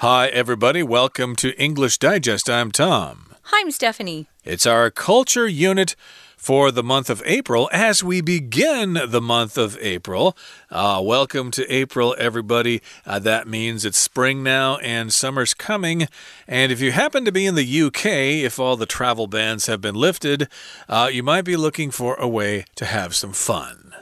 Hi, everybody. Welcome to English Digest. I'm Tom. Hi, I'm Stephanie. It's our culture unit for the month of April as we begin the month of April. Uh, welcome to April, everybody. Uh, that means it's spring now and summer's coming. And if you happen to be in the UK, if all the travel bans have been lifted, uh, you might be looking for a way to have some fun.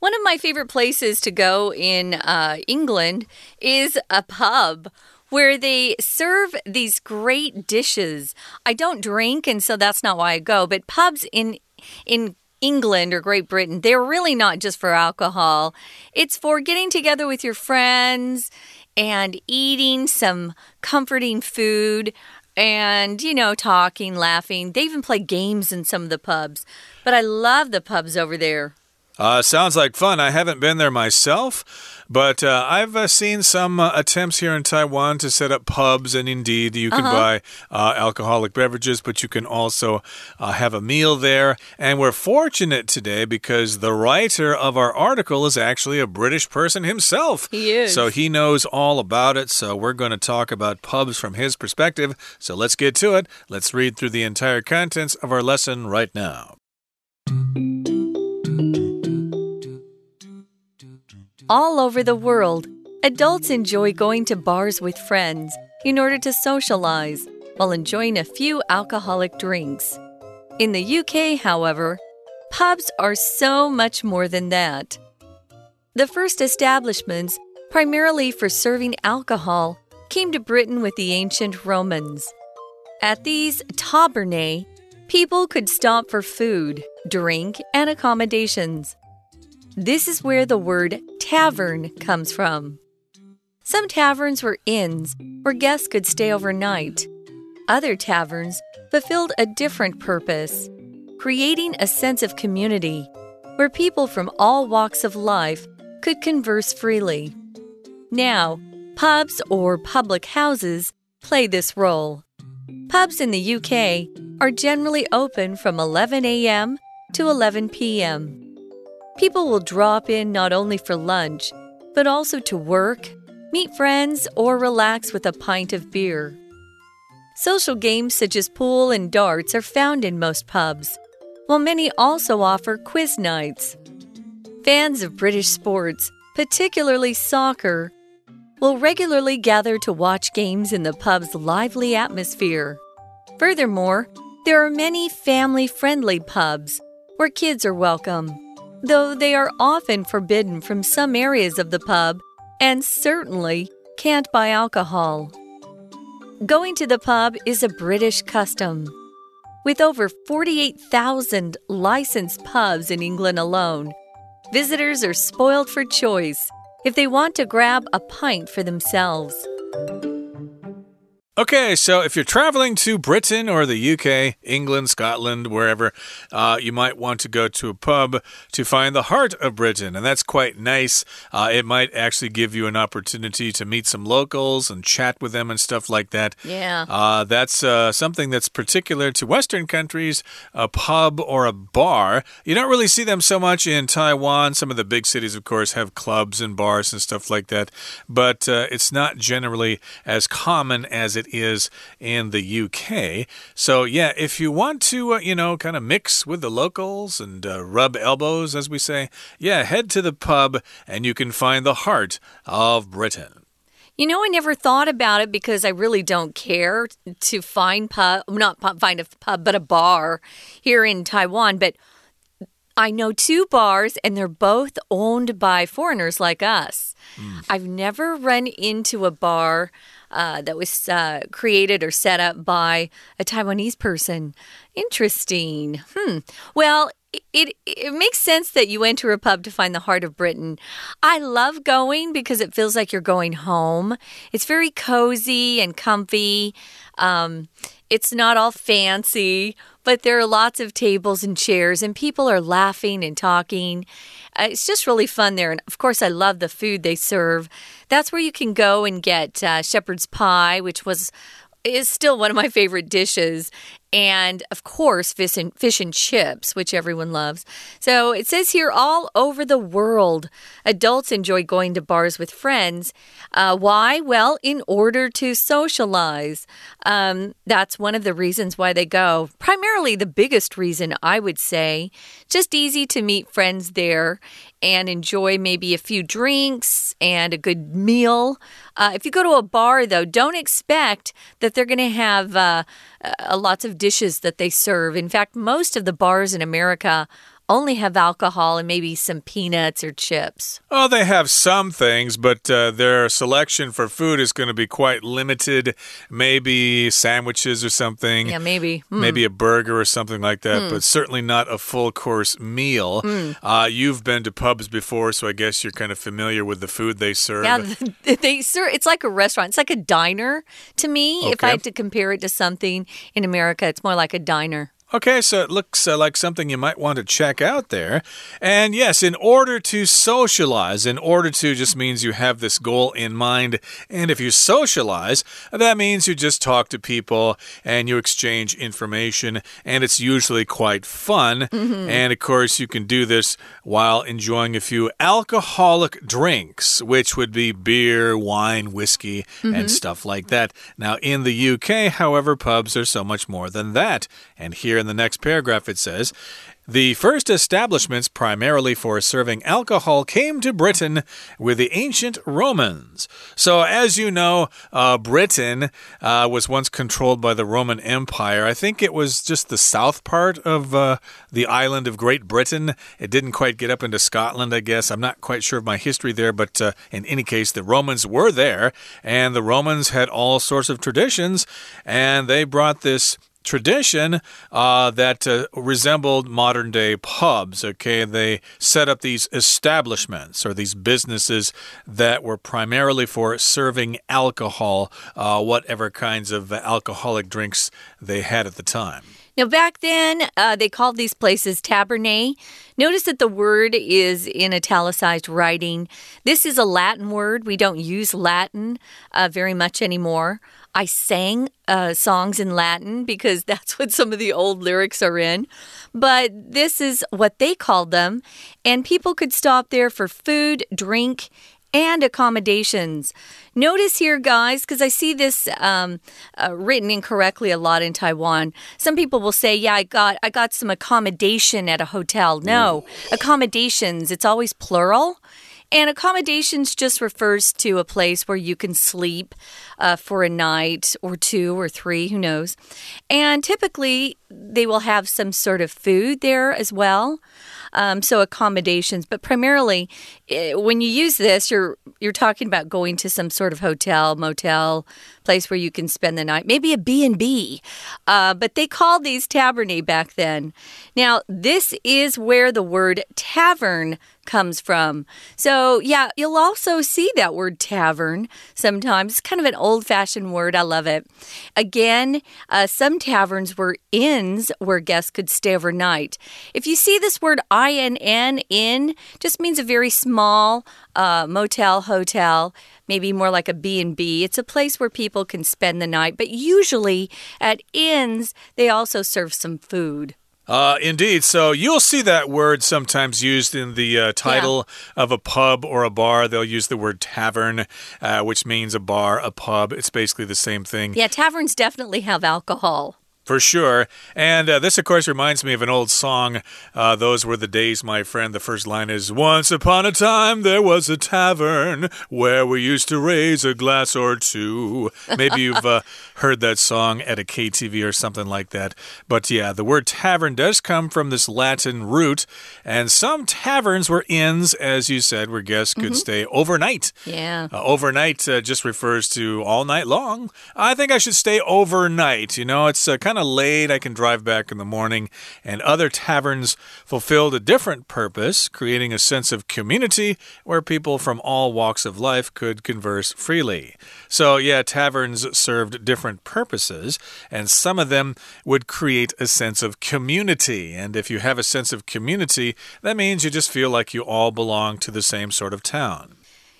One of my favorite places to go in uh, England is a pub where they serve these great dishes. I don't drink, and so that's not why I go, but pubs in in England or Great Britain, they're really not just for alcohol. It's for getting together with your friends and eating some comforting food and, you know, talking, laughing. They even play games in some of the pubs. But I love the pubs over there. Uh, sounds like fun. I haven't been there myself. But uh, I've uh, seen some uh, attempts here in Taiwan to set up pubs, and indeed, you can -huh. buy uh, alcoholic beverages, but you can also uh, have a meal there. And we're fortunate today because the writer of our article is actually a British person himself. He is. So he knows all about it. So we're going to talk about pubs from his perspective. So let's get to it. Let's read through the entire contents of our lesson right now. All over the world, adults enjoy going to bars with friends in order to socialize while enjoying a few alcoholic drinks. In the UK, however, pubs are so much more than that. The first establishments, primarily for serving alcohol, came to Britain with the ancient Romans. At these tabernae, people could stop for food, drink, and accommodations. This is where the word tavern comes from. Some taverns were inns where guests could stay overnight. Other taverns fulfilled a different purpose, creating a sense of community where people from all walks of life could converse freely. Now, pubs or public houses play this role. Pubs in the UK are generally open from 11 a.m. to 11 p.m. People will drop in not only for lunch, but also to work, meet friends, or relax with a pint of beer. Social games such as pool and darts are found in most pubs, while many also offer quiz nights. Fans of British sports, particularly soccer, will regularly gather to watch games in the pub's lively atmosphere. Furthermore, there are many family friendly pubs where kids are welcome though they are often forbidden from some areas of the pub and certainly can't buy alcohol. Going to the pub is a British custom. With over 48,000 licensed pubs in England alone, visitors are spoiled for choice if they want to grab a pint for themselves. Okay, so if you're traveling to Britain or the UK, England, Scotland, wherever, uh, you might want to go to a pub to find the heart of Britain, and that's quite nice. Uh, it might actually give you an opportunity to meet some locals and chat with them and stuff like that. Yeah. Uh, that's uh, something that's particular to Western countries, a pub or a bar. You don't really see them so much in Taiwan. Some of the big cities, of course, have clubs and bars and stuff like that, but uh, it's not generally as common as it is in the UK. So, yeah, if you want to, uh, you know, kind of mix with the locals and uh, rub elbows, as we say, yeah, head to the pub and you can find the heart of Britain. You know, I never thought about it because I really don't care to find pub, not find a pub, but a bar here in Taiwan. But I know two bars, and they're both owned by foreigners like us. Mm. I've never run into a bar uh, that was uh, created or set up by a Taiwanese person. Interesting. Hmm. Well, it, it makes sense that you enter a pub to find the heart of Britain. I love going because it feels like you're going home. It's very cozy and comfy. Um, it's not all fancy, but there are lots of tables and chairs, and people are laughing and talking. Uh, it's just really fun there. And of course, I love the food they serve. That's where you can go and get uh, shepherd's pie, which was is still one of my favorite dishes. and of course fish and, fish and chips, which everyone loves. So it says here all over the world, adults enjoy going to bars with friends. Uh, why? Well, in order to socialize. Um, that's one of the reasons why they go. Primarily, the biggest reason I would say, just easy to meet friends there and enjoy maybe a few drinks and a good meal. Uh, if you go to a bar, though, don't expect that they're going to have uh, uh, lots of dishes that they serve. In fact, most of the bars in America only have alcohol and maybe some peanuts or chips. Oh, they have some things, but uh, their selection for food is going to be quite limited. Maybe sandwiches or something. Yeah, maybe. Mm. Maybe a burger or something like that, mm. but certainly not a full course meal. Mm. Uh, you've been to pubs before, so I guess you're kind of familiar with the food they serve. Yeah, they serve. It's like a restaurant. It's like a diner to me. Okay. If I had to compare it to something in America, it's more like a diner. Okay, so it looks uh, like something you might want to check out there. And yes, in order to socialize, in order to just means you have this goal in mind. And if you socialize, that means you just talk to people and you exchange information. And it's usually quite fun. Mm -hmm. And of course, you can do this while enjoying a few alcoholic drinks, which would be beer, wine, whiskey, mm -hmm. and mm-hmm. stuff like that. Now, in the UK, however, pubs are so much more than that. And here in the next paragraph, it says the first establishments primarily for serving alcohol came to Britain with the ancient Romans. So, as you know, uh, Britain uh, was once controlled by the Roman Empire. I think it was just the south part of uh, the island of Great Britain. It didn't quite get up into Scotland, I guess. I'm not quite sure of my history there, but uh, in any case, the Romans were there, and the Romans had all sorts of traditions, and they brought this tradition uh, that uh, resembled modern day pubs. Okay, they set up these establishments or these businesses that were primarily for serving alcohol, uh, whatever kinds of alcoholic drinks they had at the time. Now, back then, uh, they called these places tabernae. Notice that the word is in italicized writing. This is a Latin word. We don't use Latin uh, very much anymore. I sang uh, songs in Latin because that's what some of the old lyrics are in. But this is what they called them. And people could stop there for food, drink, and accommodations. Notice here, guys, because I see this um, uh, written incorrectly a lot in Taiwan. Some people will say, "Yeah, I got I got some accommodation at a hotel." No, accommodations. It's always plural. And accommodations just refers to a place where you can sleep uh, for a night or two or three, who knows. And typically, they will have some sort of food there as well. Um, so accommodations, but primarily eh, when you use this, you're you're talking about going to some sort of hotel, motel, place where you can spend the night, maybe a B and B. Uh, but they called these tabernae back then. Now this is where the word tavern comes from. So, yeah, you'll also see that word tavern sometimes. It's kind of an old fashioned word. I love it. Again, uh, some taverns were inns where guests could stay overnight. If you see this word INN, inn just means a very small uh, motel, hotel maybe more like a B&B. It's a place where people can spend the night, but usually at inns they also serve some food. Uh, indeed. So you'll see that word sometimes used in the uh, title yeah. of a pub or a bar. They'll use the word tavern, uh, which means a bar, a pub. It's basically the same thing. Yeah, taverns definitely have alcohol. For sure. And uh, this, of course, reminds me of an old song. Uh, Those were the days, my friend. The first line is Once upon a time there was a tavern where we used to raise a glass or two. Maybe you've uh, heard that song at a KTV or something like that. But yeah, the word tavern does come from this Latin root. And some taverns were inns, as you said, where guests could mm -hmm. stay overnight. Yeah. Uh, overnight uh, just refers to all night long. I think I should stay overnight. You know, it's uh, kind of kind of late. I can drive back in the morning. And other taverns fulfilled a different purpose, creating a sense of community where people from all walks of life could converse freely. So, yeah, taverns served different purposes, and some of them would create a sense of community. And if you have a sense of community, that means you just feel like you all belong to the same sort of town.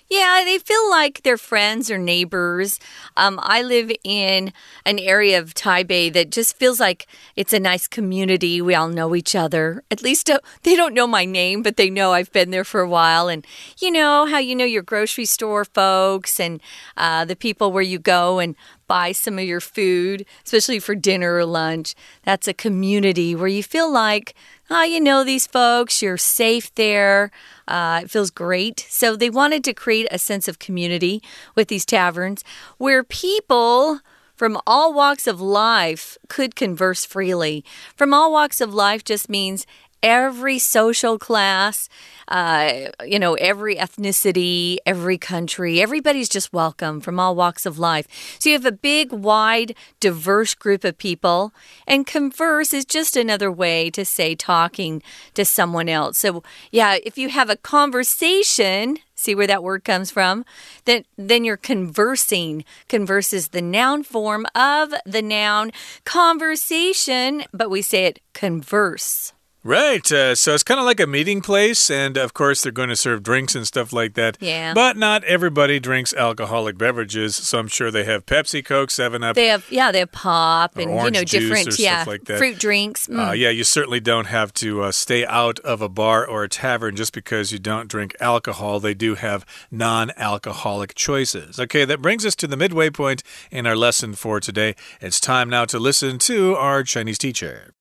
Yeah, they feel like they're friends or neighbors. Um, I live in an area of Taipei that just feels like it's a nice community. We all know each other. At least uh, they don't know my name, but they know I've been there for a while. And you know how you know your grocery store folks and uh, the people where you go and buy some of your food, especially for dinner or lunch. That's a community where you feel like, oh, you know these folks, you're safe there. Uh, it feels great. So they wanted to create a sense of community with these taverns where people from all walks of life could converse freely. From all walks of life just means every social class, uh, you know, every ethnicity, every country. Everybody's just welcome from all walks of life. So you have a big, wide, diverse group of people, and converse is just another way to say talking to someone else. So, yeah, if you have a conversation, see where that word comes from then then you're conversing converse is the noun form of the noun conversation but we say it converse Right. Uh, so it's kind of like a meeting place. And of course, they're going to serve drinks and stuff like that. Yeah. But not everybody drinks alcoholic beverages. So I'm sure they have Pepsi, Coke, 7 Up. They have, yeah, they have pop and, you know, different, yeah, stuff like that. fruit drinks. Mm. Uh, yeah, you certainly don't have to uh, stay out of a bar or a tavern just because you don't drink alcohol. They do have non alcoholic choices. Okay, that brings us to the midway point in our lesson for today. It's time now to listen to our Chinese teacher.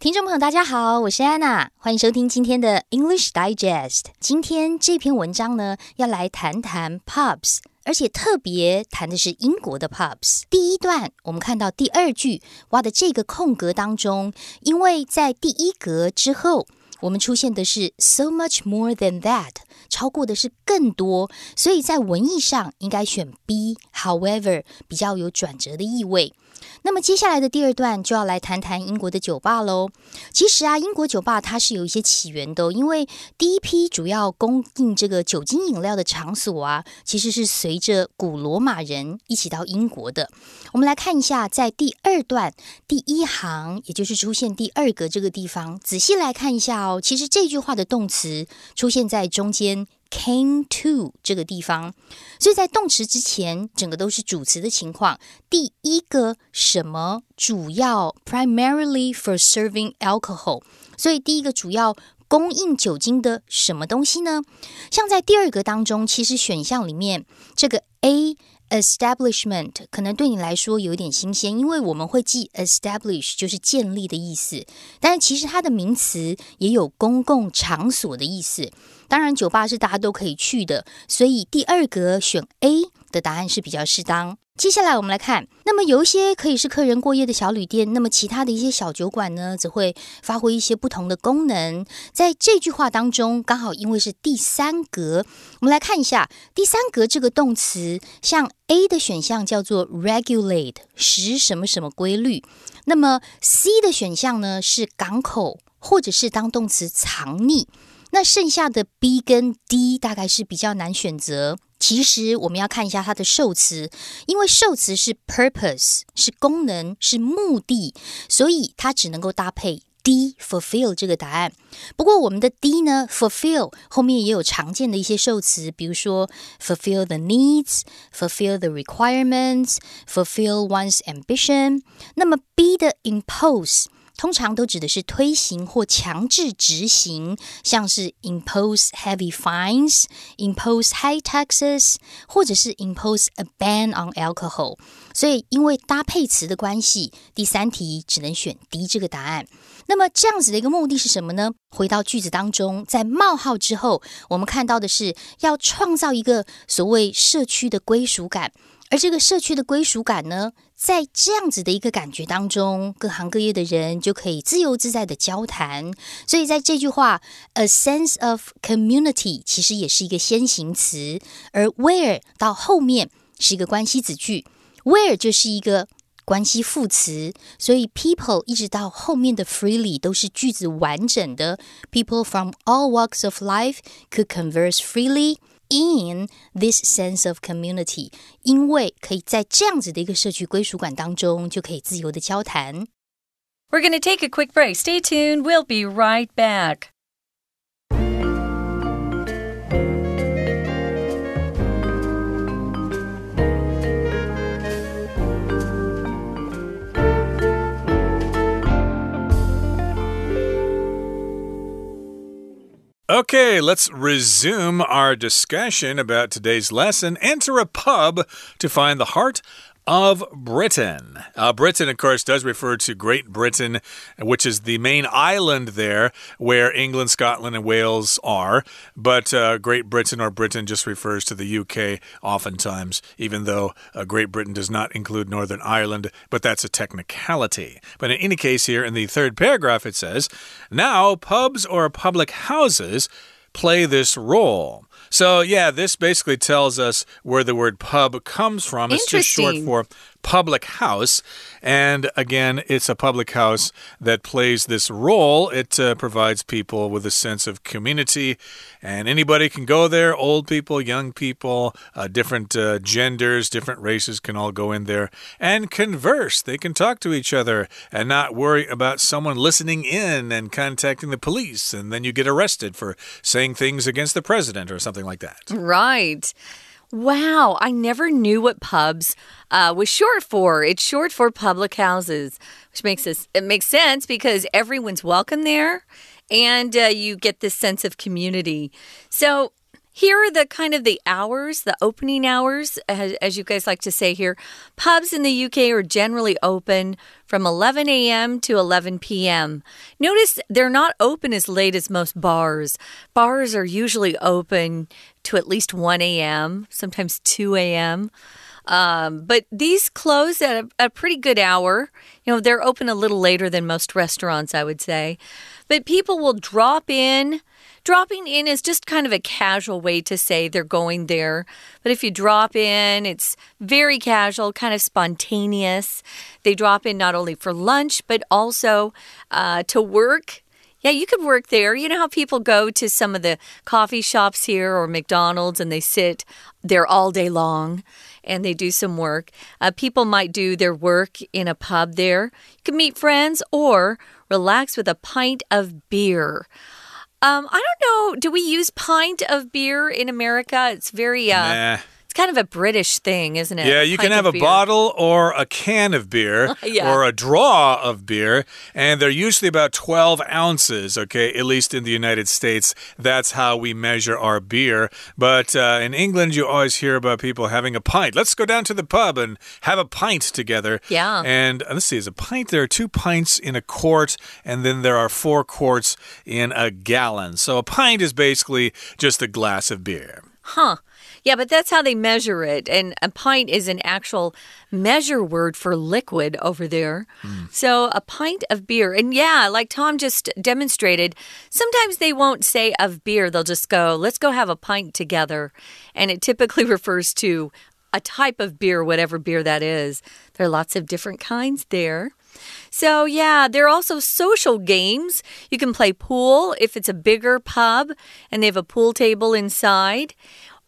听众朋友，大家好，我是安娜，欢迎收听今天的 English Digest。今天这篇文章呢，要来谈谈 pubs，而且特别谈的是英国的 pubs。第一段，我们看到第二句挖的这个空格当中，因为在第一格之后，我们出现的是 so much more than that，超过的是更多，所以在文意上应该选 B。However，比较有转折的意味。那么接下来的第二段就要来谈谈英国的酒吧喽。其实啊，英国酒吧它是有一些起源的，因为第一批主要供应这个酒精饮料的场所啊，其实是随着古罗马人一起到英国的。我们来看一下，在第二段第一行，也就是出现第二个这个地方，仔细来看一下哦。其实这句话的动词出现在中间。Came to 这个地方，所以在动词之前，整个都是主词的情况。第一个什么主要，primarily for serving alcohol，所以第一个主要供应酒精的什么东西呢？像在第二个当中，其实选项里面这个 A。Establishment 可能对你来说有点新鲜，因为我们会记 establish 就是建立的意思，但是其实它的名词也有公共场所的意思。当然，酒吧是大家都可以去的，所以第二格选 A 的答案是比较适当。接下来我们来看，那么有一些可以是客人过夜的小旅店，那么其他的一些小酒馆呢，则会发挥一些不同的功能。在这句话当中，刚好因为是第三格，我们来看一下第三格这个动词，像 A 的选项叫做 regulate，使什么什么规律。那么 C 的选项呢是港口，或者是当动词藏匿。那剩下的 B 跟 D 大概是比较难选择。其实我们要看一下它的受词，因为受词是 purpose，是功能，是目的，所以它只能够搭配 D fulfill 这个答案。不过我们的 D 呢，fulfill 后面也有常见的一些受词，比如说 fulfill the needs，fulfill the requirements，fulfill one's ambition。那么 B 的 impose。通常都指的是推行或强制执行，像是 impose heavy fines、impose high taxes，或者是 impose a ban on alcohol。所以，因为搭配词的关系，第三题只能选 D 这个答案。那么，这样子的一个目的是什么呢？回到句子当中，在冒号之后，我们看到的是要创造一个所谓社区的归属感。而这个社区的归属感呢，在这样子的一个感觉当中，各行各业的人就可以自由自在的交谈。所以在这句话，a sense of community 其实也是一个先行词，而 where 到后面是一个关系子句，where 就是一个关系副词。所以 people 一直到后面的 freely 都是句子完整的。People from all walks of life could converse freely. in this sense of community，因为可以在这样子的一个社区归属感当中，就可以自由的交谈。We're going to take a quick break. Stay tuned. We'll be right back. Okay, let's resume our discussion about today's lesson. Enter a pub to find the heart of Britain. Uh, Britain, of course, does refer to Great Britain, which is the main island there where England, Scotland, and Wales are. But uh, Great Britain or Britain just refers to the UK oftentimes, even though uh, Great Britain does not include Northern Ireland, but that's a technicality. But in any case, here in the third paragraph, it says, Now pubs or public houses play this role. So, yeah, this basically tells us where the word pub comes from. It's just short for public house. And again, it's a public house that plays this role. It uh, provides people with a sense of community, and anybody can go there old people, young people, uh, different uh, genders, different races can all go in there and converse. They can talk to each other and not worry about someone listening in and contacting the police, and then you get arrested for saying things against the president or something like that. Right. Wow, I never knew what pubs uh, was short for. It's short for public houses, which makes us it makes sense because everyone's welcome there, and uh, you get this sense of community. So here are the kind of the hours, the opening hours, as, as, you guys like to say here. Pubs in the UK are generally open from 11 a.m. to 11 p.m. Notice they're not open as late as most bars. Bars are usually open to at least 1 a.m., sometimes 2 a.m. Um, but these close at a, a pretty good hour. You know, they're open a little later than most restaurants, I would say. But people will drop in Dropping in is just kind of a casual way to say they're going there. But if you drop in, it's very casual, kind of spontaneous. They drop in not only for lunch, but also uh, to work. Yeah, you could work there. You know how people go to some of the coffee shops here or McDonald's and they sit there all day long and they do some work. Uh, people might do their work in a pub there. You can meet friends or relax with a pint of beer. Um, I don't know. Do we use pint of beer in America? It's very uh, nah kind of a British thing, isn't it? Yeah, you can have a beer. bottle or a can of beer yeah. or a draw of beer, and they're usually about 12 ounces, okay? At least in the United States, that's how we measure our beer. But uh, in England, you always hear about people having a pint. Let's go down to the pub and have a pint together. Yeah. And uh, let's see, is a pint, there are two pints in a quart, and then there are four quarts in a gallon. So a pint is basically just a glass of beer. Huh. Yeah, but that's how they measure it. And a pint is an actual measure word for liquid over there. Mm. So a pint of beer. And yeah, like Tom just demonstrated, sometimes they won't say of beer. They'll just go, let's go have a pint together. And it typically refers to a type of beer, whatever beer that is. There are lots of different kinds there. So, yeah, there are also social games. You can play pool if it's a bigger pub and they have a pool table inside.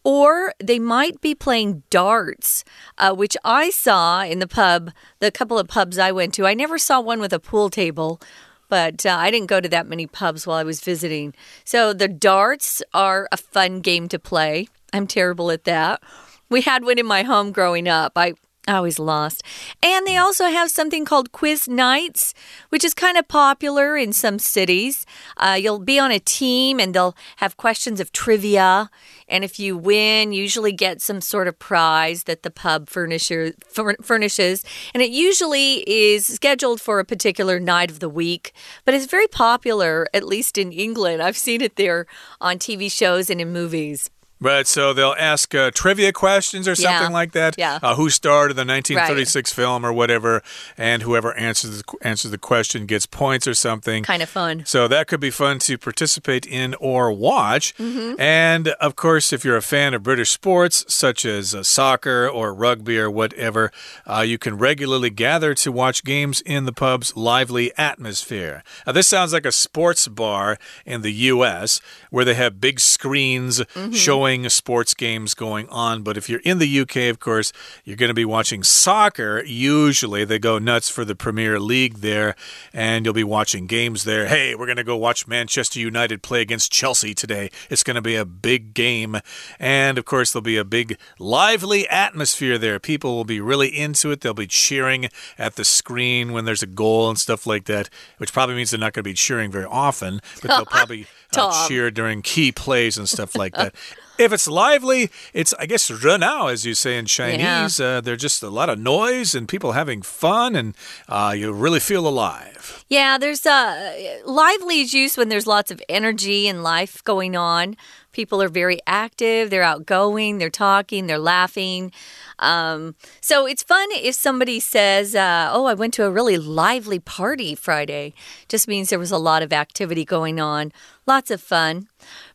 Or they might be playing darts, uh, which I saw in the pub, the couple of pubs I went to. I never saw one with a pool table, but uh, I didn't go to that many pubs while I was visiting. So the darts are a fun game to play. I'm terrible at that. We had one in my home growing up. I Always lost. And they also have something called quiz nights, which is kind of popular in some cities. Uh, you'll be on a team and they'll have questions of trivia. And if you win, usually get some sort of prize that the pub furnisher, furnishes. And it usually is scheduled for a particular night of the week, but it's very popular, at least in England. I've seen it there on TV shows and in movies. Right, so they'll ask uh, trivia questions or something yeah. like that. Yeah. Uh, who starred in the 1936 right. film or whatever, and whoever answers the, answers the question gets points or something. Kind of fun. So that could be fun to participate in or watch. Mm -hmm. And of course, if you're a fan of British sports such as uh, soccer or rugby or whatever, uh, you can regularly gather to watch games in the pub's lively atmosphere. Now, this sounds like a sports bar in the U.S. where they have big screens mm -hmm. showing sports games going on. But if you're in the UK, of course, you're going to be watching soccer. Usually they go nuts for the Premier League there, and you'll be watching games there. Hey, we're going to go watch Manchester United play against Chelsea today. It's going to be a big game. And of course, there'll be a big, lively atmosphere there. People will be really into it. They'll be cheering at the screen when there's a goal and stuff like that, which probably means they're not going to be cheering very often, but they'll probably uh, Tom. cheer during key plays and stuff like that. If it's lively, it's, I guess, renao, as you say in Chinese. Yeah. Uh, there's just a lot of noise and people having fun, and uh, you really feel alive. Yeah, there's uh, lively is used when there's lots of energy and life going on. People are very active, they're outgoing, they're talking, they're laughing. Um, so it's fun if somebody says, uh, Oh, I went to a really lively party Friday. Just means there was a lot of activity going on, lots of fun.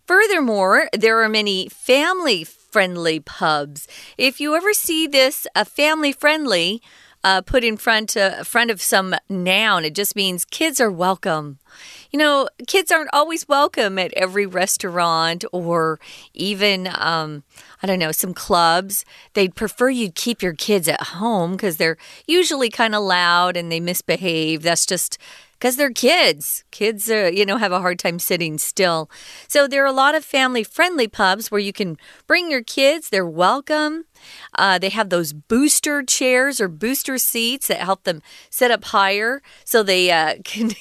Furthermore, there are many family friendly pubs. If you ever see this, a family friendly, uh, put in front uh, front of some noun. It just means kids are welcome. You know, kids aren't always welcome at every restaurant or even, um, I don't know, some clubs. They'd prefer you keep your kids at home because they're usually kind of loud and they misbehave. That's just because they're kids. Kids, uh, you know, have a hard time sitting still. So there are a lot of family friendly pubs where you can bring your kids, they're welcome. Uh, they have those booster chairs or booster seats that help them sit up higher so they uh, can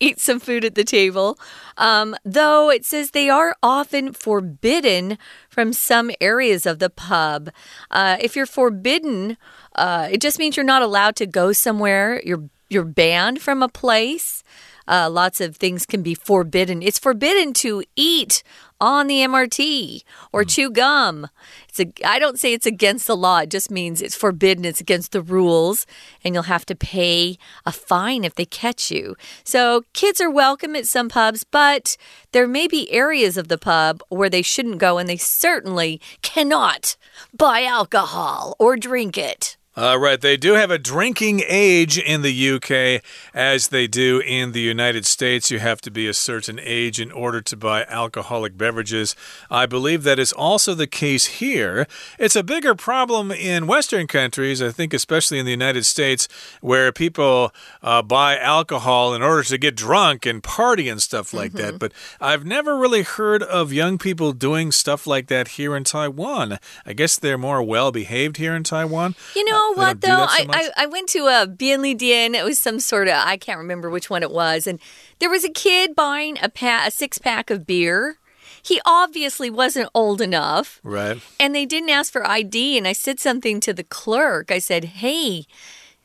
eat some food at the table. Um, though it says they are often forbidden from some areas of the pub. Uh, if you're forbidden, uh, it just means you're not allowed to go somewhere. You're you're banned from a place. Uh, lots of things can be forbidden. It's forbidden to eat on the MRT or chew gum. It's a, I don't say it's against the law. It just means it's forbidden. It's against the rules, and you'll have to pay a fine if they catch you. So kids are welcome at some pubs, but there may be areas of the pub where they shouldn't go, and they certainly cannot buy alcohol or drink it. Uh, right, they do have a drinking age in the UK as they do in the United States. You have to be a certain age in order to buy alcoholic beverages. I believe that is also the case here. It's a bigger problem in Western countries, I think, especially in the United States, where people uh, buy alcohol in order to get drunk and party and stuff like that. But I've never really heard of young people doing stuff like that here in Taiwan. I guess they're more well behaved here in Taiwan. You know they what though? so I. I I went to uh, a Bienli Dien. It was some sort of I can't remember which one it was, and there was a kid buying a pa- a six pack of beer. He obviously wasn't old enough, Right. and they didn't ask for ID. And I said something to the clerk. I said, "Hey."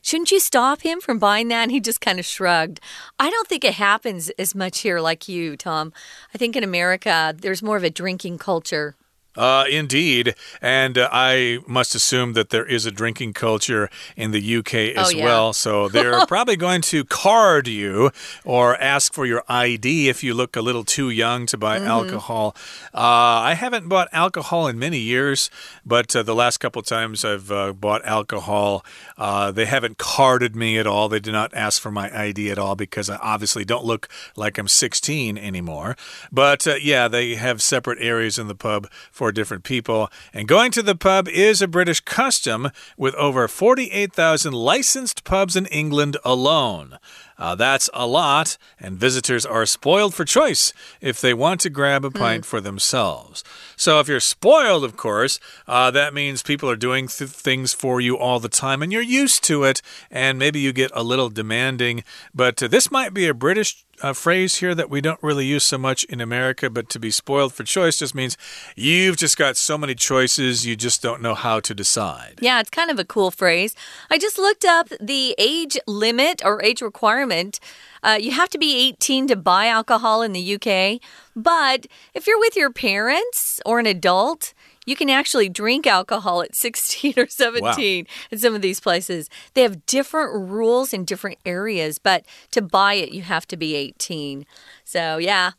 Shouldn't you stop him from buying that? And he just kind of shrugged. I don't think it happens as much here like you, Tom. I think in America, there's more of a drinking culture. Uh, indeed. And uh, I must assume that there is a drinking culture in the UK as Oh, yeah. well. So they're probably going to card you or ask for your ID if you look a little too young to buy Mm-hmm. alcohol. Uh, I haven't bought alcohol in many years, but uh, the last couple times I've uh, bought alcohol, uh, they haven't carded me at all. They did not ask for my ID at all because I obviously don't look like I'm 16 anymore. But uh, yeah, they have separate areas in the pub for different people. And going to the pub is a British custom with over 48,000 licensed pubs in England alone. Uh, that's a lot, and visitors are spoiled for choice if they want to grab a pint for themselves. So, if you're spoiled, of course, uh, that means people are doing th things for you all the time, and you're used to it, and maybe you get a little demanding. But uh, this might be a British uh, phrase here that we don't really use so much in America, but to be spoiled for choice just means you've just got so many choices, you just don't know how to decide. Yeah, it's kind of a cool phrase. I just looked up the age limit or age requirement. Uh, you have to be 18 to buy alcohol in the UK, but if you're with your parents or an adult, you can actually drink alcohol at 16 or 17 in some of these places. They have different rules in different areas, but to buy it, you have to be 18. So, yeah,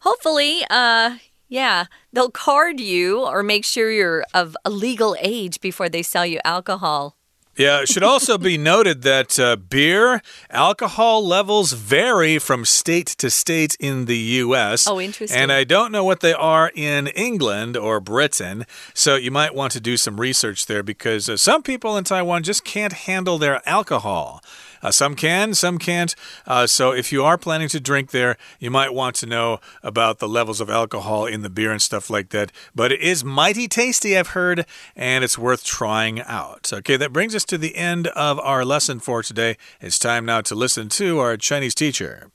hopefully, uh, yeah, they'll card you or make sure you're of a legal age before they sell you alcohol. Yeah, it should also be noted that uh, beer alcohol levels vary from state to state in the U.S. Oh, interesting. And I don't know what they are in England or Britain, so you might want to do some research there because uh, some people in Taiwan just can't handle their alcohol. Uh, some can, some can't. Uh, so if you are planning to drink there, you might want to know about the levels of alcohol in the beer and stuff like that. But it is mighty tasty, I've heard, and it's worth trying out. Okay, that brings us to the end of our lesson for today. It's time now to listen to our Chinese teacher.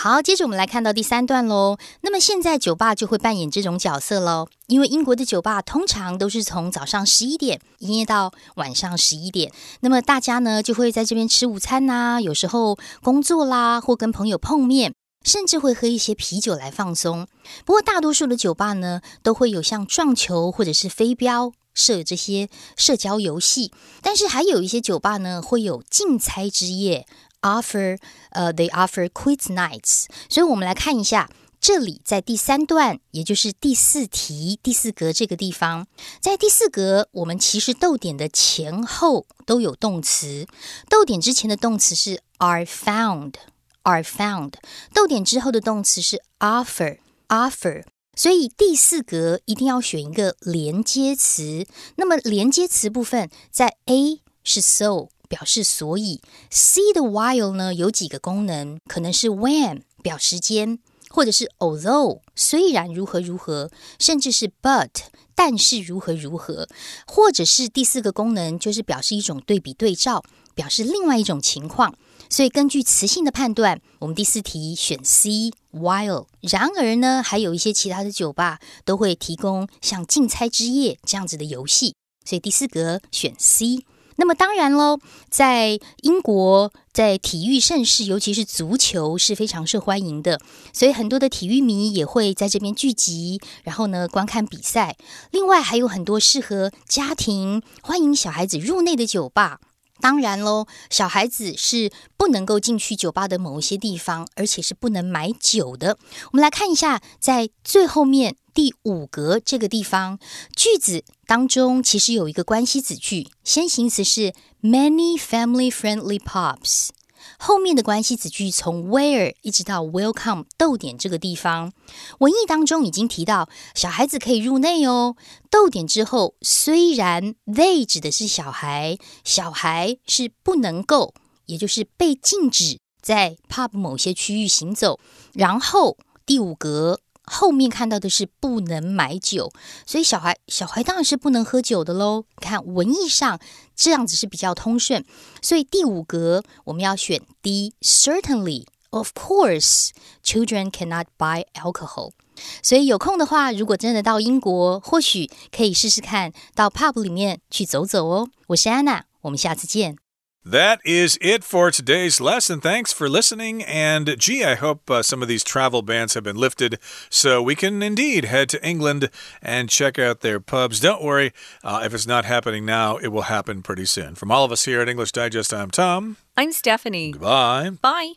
好，接着我们来看到第三段喽。那么现在酒吧就会扮演这种角色喽，因为英国的酒吧通常都是从早上十一点营业到晚上十一点。那么大家呢就会在这边吃午餐呐，有时候工作啦，或跟朋友碰面，甚至会喝一些啤酒来放松。不过大多数的酒吧呢都会有像撞球或者是飞镖设这些社交游戏，但是还有一些酒吧呢会有竞猜之夜。offer，呃，they offer quiz nights。所以，我们来看一下，这里在第三段，也就是第四题第四格这个地方，在第四格，我们其实逗点的前后都有动词。逗点之前的动词是 are found，are found。逗点之后的动词是 offer，offer。所以第四格一定要选一个连接词。那么连接词部分，在 A 是 so。表示所以，C 的 while 呢有几个功能，可能是 when 表时间，或者是 although 虽然如何如何，甚至是 but 但是如何如何，或者是第四个功能就是表示一种对比对照，表示另外一种情况。所以根据词性的判断，我们第四题选 C while。然而呢，还有一些其他的酒吧都会提供像竞猜之夜这样子的游戏，所以第四格选 C。那么当然喽，在英国，在体育盛世，尤其是足球是非常受欢迎的，所以很多的体育迷也会在这边聚集，然后呢观看比赛。另外还有很多适合家庭、欢迎小孩子入内的酒吧。当然喽，小孩子是不能够进去酒吧的某一些地方，而且是不能买酒的。我们来看一下，在最后面第五格这个地方，句子当中其实有一个关系子句，先行词是 many family-friendly pubs。后面的关系子句从 where 一直到 welcome 逗点这个地方，文意当中已经提到小孩子可以入内哦。逗点之后，虽然 they 指的是小孩，小孩是不能够，也就是被禁止在 pub 某些区域行走。然后第五格。后面看到的是不能买酒，所以小孩小孩当然是不能喝酒的喽。看文意上这样子是比较通顺，所以第五格我们要选 D。Certainly, of course, children cannot buy alcohol。所以有空的话，如果真的到英国，或许可以试试看到 pub 里面去走走哦。我是安娜，我们下次见。That is it for today's lesson. Thanks for listening. And gee, I hope uh, some of these travel bans have been lifted so we can indeed head to England and check out their pubs. Don't worry, uh, if it's not happening now, it will happen pretty soon. From all of us here at English Digest, I'm Tom. I'm Stephanie. Goodbye. Bye.